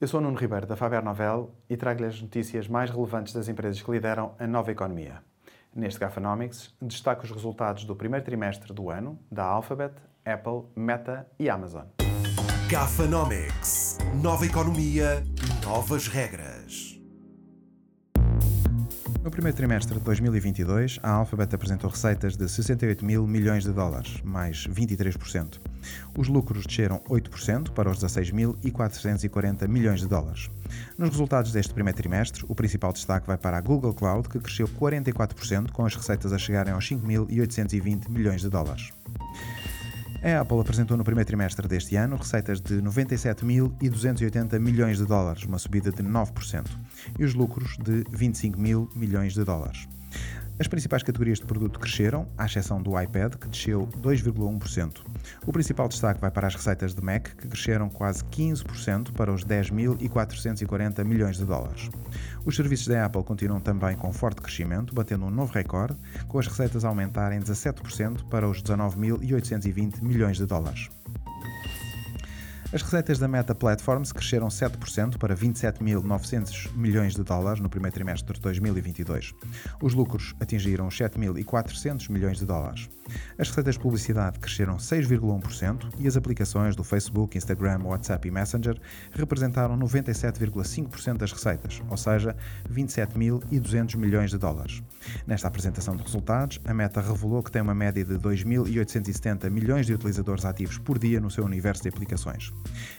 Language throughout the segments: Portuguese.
Eu sou Nuno Ribeiro, da Faber Novel, e trago-lhe as notícias mais relevantes das empresas que lideram a nova economia. Neste Gafanomics, destaco os resultados do primeiro trimestre do ano da Alphabet, Apple, Meta e Amazon. Gafanomics. Nova economia, novas regras. No primeiro trimestre de 2022, a Alphabet apresentou receitas de 68 mil milhões de dólares, mais 23%. Os lucros desceram 8% para os 16.440 milhões de dólares. Nos resultados deste primeiro trimestre, o principal destaque vai para a Google Cloud, que cresceu 44%, com as receitas a chegarem aos 5.820 milhões de dólares. A Apple apresentou no primeiro trimestre deste ano receitas de 97.280 milhões de dólares, uma subida de 9%, e os lucros de 25 mil milhões de dólares. As principais categorias de produto cresceram, à exceção do iPad, que desceu 2,1%. O principal destaque vai para as receitas de Mac, que cresceram quase 15% para os 10.440 milhões de dólares. Os serviços da Apple continuam também com forte crescimento, batendo um novo recorde, com as receitas aumentarem 17% para os 19.820 milhões de dólares. As receitas da Meta Platforms cresceram 7% para 27.900 milhões de dólares no primeiro trimestre de 2022. Os lucros atingiram 7.400 milhões de dólares. As receitas de publicidade cresceram 6,1% e as aplicações do Facebook, Instagram, WhatsApp e Messenger representaram 97,5% das receitas, ou seja, 27.200 milhões de dólares. Nesta apresentação de resultados, a Meta revelou que tem uma média de 2.870 milhões de utilizadores ativos por dia no seu universo de aplicações.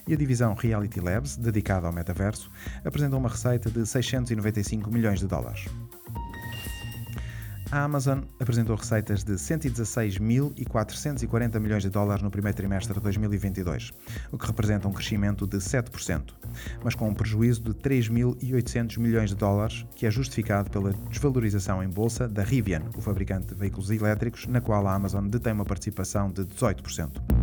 E a divisão Reality Labs, dedicada ao metaverso, apresentou uma receita de 695 milhões de dólares. A Amazon apresentou receitas de 116.440 milhões de dólares no primeiro trimestre de 2022, o que representa um crescimento de 7%, mas com um prejuízo de 3.800 milhões de dólares, que é justificado pela desvalorização em bolsa da Rivian, o fabricante de veículos elétricos, na qual a Amazon detém uma participação de 18%.